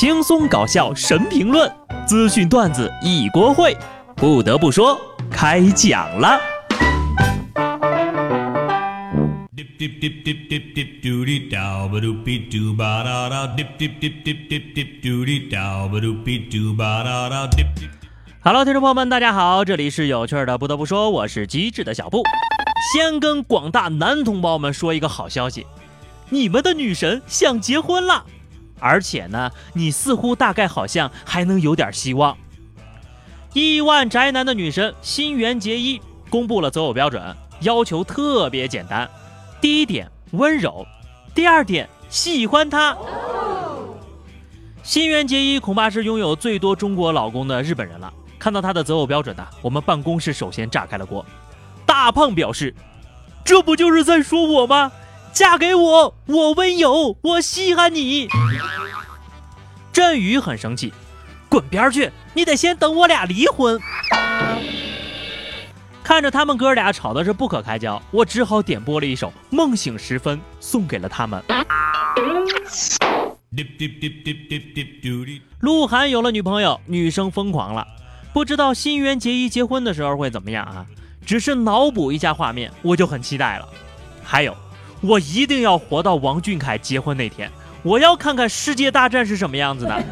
轻松搞笑神评论，资讯段子一锅烩。不得不说，开讲了。Hello，听众朋友们，大家好，这里是有趣的。不得不说，我是机智的小布。先跟广大男同胞们说一个好消息，你们的女神想结婚了。而且呢，你似乎大概好像还能有点希望。亿万宅男的女神新垣结衣公布了择偶标准，要求特别简单：第一点温柔，第二点喜欢他。新垣结衣恐怕是拥有最多中国老公的日本人了。看到她的择偶标准呢，我们办公室首先炸开了锅。大胖表示：“这不就是在说我吗？”嫁给我，我温柔，我稀罕你。振宇很生气，滚边去！你得先等我俩离婚。看着他们哥俩吵的是不可开交，我只好点播了一首《梦醒时分》，送给了他们。鹿晗有了女朋友，女生疯狂了，不知道新垣结衣结婚的时候会怎么样啊？只是脑补一下画面，我就很期待了。还有。我一定要活到王俊凯结婚那天，我要看看世界大战是什么样子的。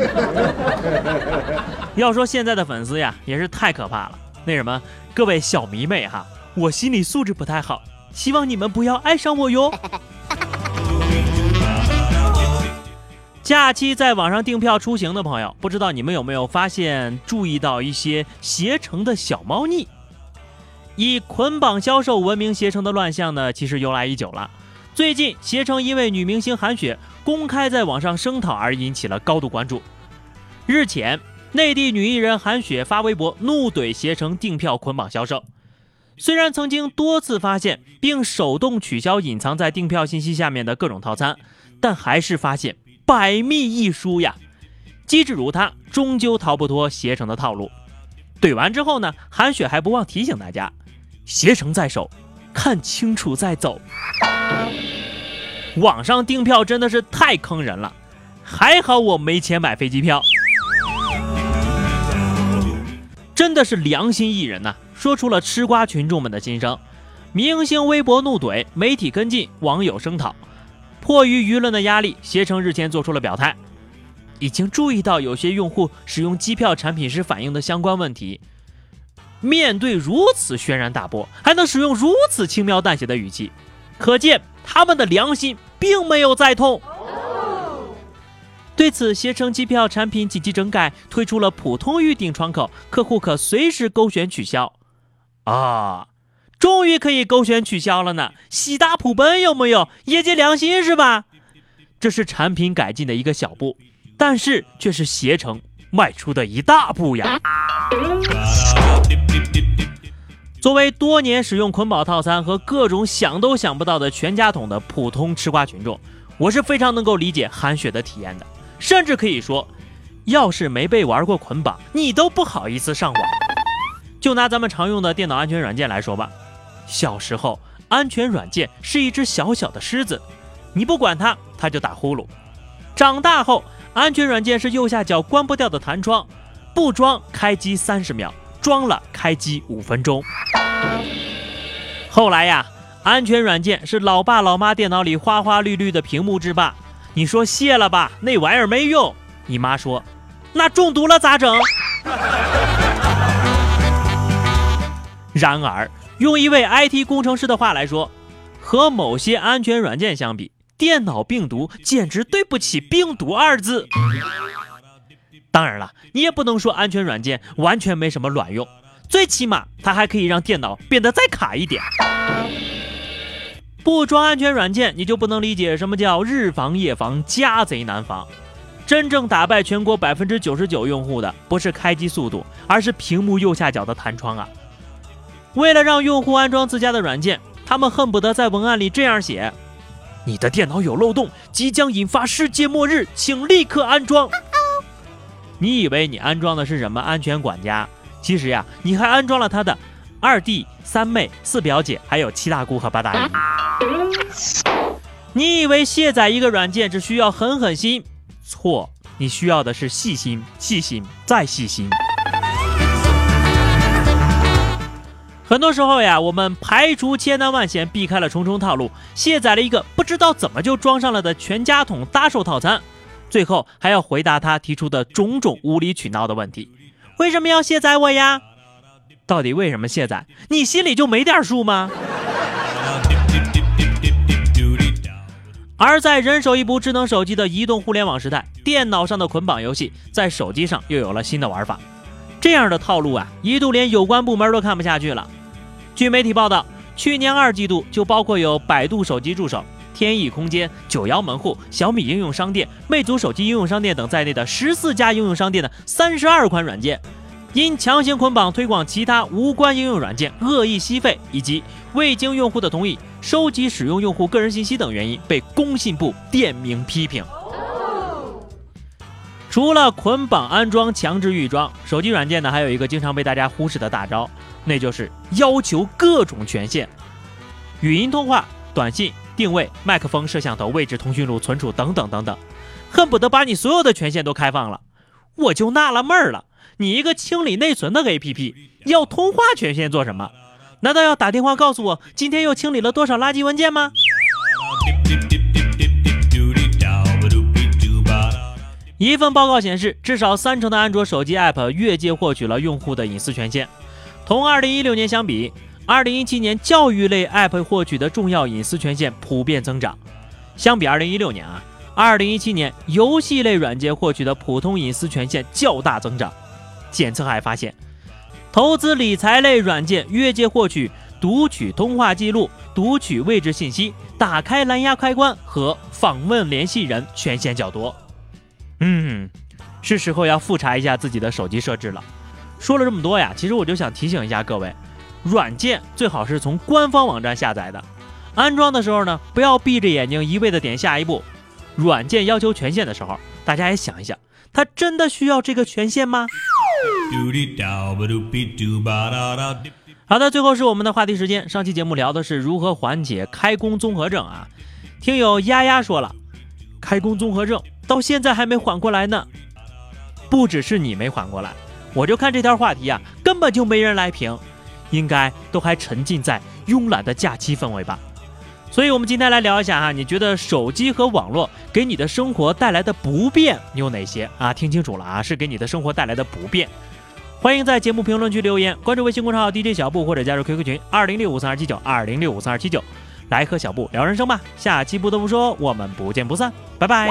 要说现在的粉丝呀，也是太可怕了。那什么，各位小迷妹哈，我心理素质不太好，希望你们不要爱上我哟。假期在网上订票出行的朋友，不知道你们有没有发现、注意到一些携程的小猫腻？以捆绑销售闻名携程的乱象呢，其实由来已久了。最近，携程因为女明星韩雪公开在网上声讨而引起了高度关注。日前，内地女艺人韩雪发微博怒怼携程订票捆绑销售。虽然曾经多次发现并手动取消隐藏在订票信息下面的各种套餐，但还是发现百密一疏呀。机智如她，终究逃不脱携程的套路。怼完之后呢，韩雪还不忘提醒大家：携程在手，看清楚再走。网上订票真的是太坑人了，还好我没钱买飞机票。真的是良心艺人呐，说出了吃瓜群众们的心声。明星微博怒怼，媒体跟进，网友声讨。迫于舆论的压力，携程日前做出了表态，已经注意到有些用户使用机票产品时反映的相关问题。面对如此轩然大波，还能使用如此轻描淡写的语气，可见他们的良心。并没有再痛。对此，携程机票产品紧急整改，推出了普通预订窗口，客户可随时勾选取消。啊，终于可以勾选取消了呢！喜大普奔有没有？业界良心是吧？这是产品改进的一个小步，但是却是携程迈出的一大步呀。作为多年使用捆绑套餐和各种想都想不到的全家桶的普通吃瓜群众，我是非常能够理解韩雪的体验的。甚至可以说，要是没被玩过捆绑，你都不好意思上网。就拿咱们常用的电脑安全软件来说吧，小时候安全软件是一只小小的狮子，你不管它，它就打呼噜。长大后，安全软件是右下角关不掉的弹窗，不装开机三十秒。装了，开机五分钟。后来呀，安全软件是老爸老妈电脑里花花绿绿的屏幕之霸。你说卸了吧，那玩意儿没用。你妈说，那中毒了咋整？然而，用一位 IT 工程师的话来说，和某些安全软件相比，电脑病毒简直对不起“病毒”二字。当然了，你也不能说安全软件完全没什么卵用，最起码它还可以让电脑变得再卡一点。不装安全软件，你就不能理解什么叫日防夜防，家贼难防。真正打败全国百分之九十九用户的，不是开机速度，而是屏幕右下角的弹窗啊！为了让用户安装自家的软件，他们恨不得在文案里这样写：“你的电脑有漏洞，即将引发世界末日，请立刻安装。”你以为你安装的是什么安全管家？其实呀，你还安装了他的二弟、三妹、四表姐，还有七大姑和八大姨。你以为卸载一个软件只需要狠狠心？错，你需要的是细心、细心再细心。很多时候呀，我们排除千难万险，避开了重重套路，卸载了一个不知道怎么就装上了的全家桶搭售套餐，最后还要回答他提出的种种无理取闹的问题：为什么要卸载我呀？到底为什么卸载？你心里就没点数吗？而在人手一部智能手机的移动互联网时代，电脑上的捆绑游戏在手机上又有了新的玩法。这样的套路啊，一度连有关部门都看不下去了。据媒体报道，去年二季度就包括有百度手机助手、天翼空间、九幺门户、小米应用商店、魅族手机应用商店等在内的十四家应用商店的三十二款软件。因强行捆绑推广其他无关应用软件、恶意吸费以及未经用户的同意收集使用用户个人信息等原因，被工信部点名批评。除了捆绑安装、强制预装手机软件呢，还有一个经常被大家忽视的大招，那就是要求各种权限：语音通话、短信、定位、麦克风、摄像头、位置、通讯录、存储等等等等，恨不得把你所有的权限都开放了。我就纳了闷儿了。你一个清理内存的 APP，要通话权限做什么？难道要打电话告诉我今天又清理了多少垃圾文件吗？一份报告显示，至少三成的安卓手机 App 越界获取了用户的隐私权限。同2016年相比，2017年教育类 App 获取的重要隐私权限普遍增长。相比2016年啊，2017年游戏类软件获取的普通隐私权限较大增长。检测还发现，投资理财类软件越界获取读取通话记录、读取位置信息、打开蓝牙开关和访问联系人权限较多。嗯，是时候要复查一下自己的手机设置了。说了这么多呀，其实我就想提醒一下各位，软件最好是从官方网站下载的。安装的时候呢，不要闭着眼睛一味的点下一步。软件要求权限的时候，大家也想一想，它真的需要这个权限吗？好的，最后是我们的话题时间。上期节目聊的是如何缓解开工综合症啊。听友丫丫说了，开工综合症到现在还没缓过来呢。不只是你没缓过来，我就看这条话题啊，根本就没人来评，应该都还沉浸在慵懒的假期氛围吧。所以，我们今天来聊一下哈，你觉得手机和网络给你的生活带来的不便有哪些啊？听清楚了啊，是给你的生活带来的不便。欢迎在节目评论区留言，关注微信公众号 DJ 小布或者加入 QQ 群二零六五三二七九二零六五三二七九，来和小布聊人生吧。下期不得不说，我们不见不散，拜拜。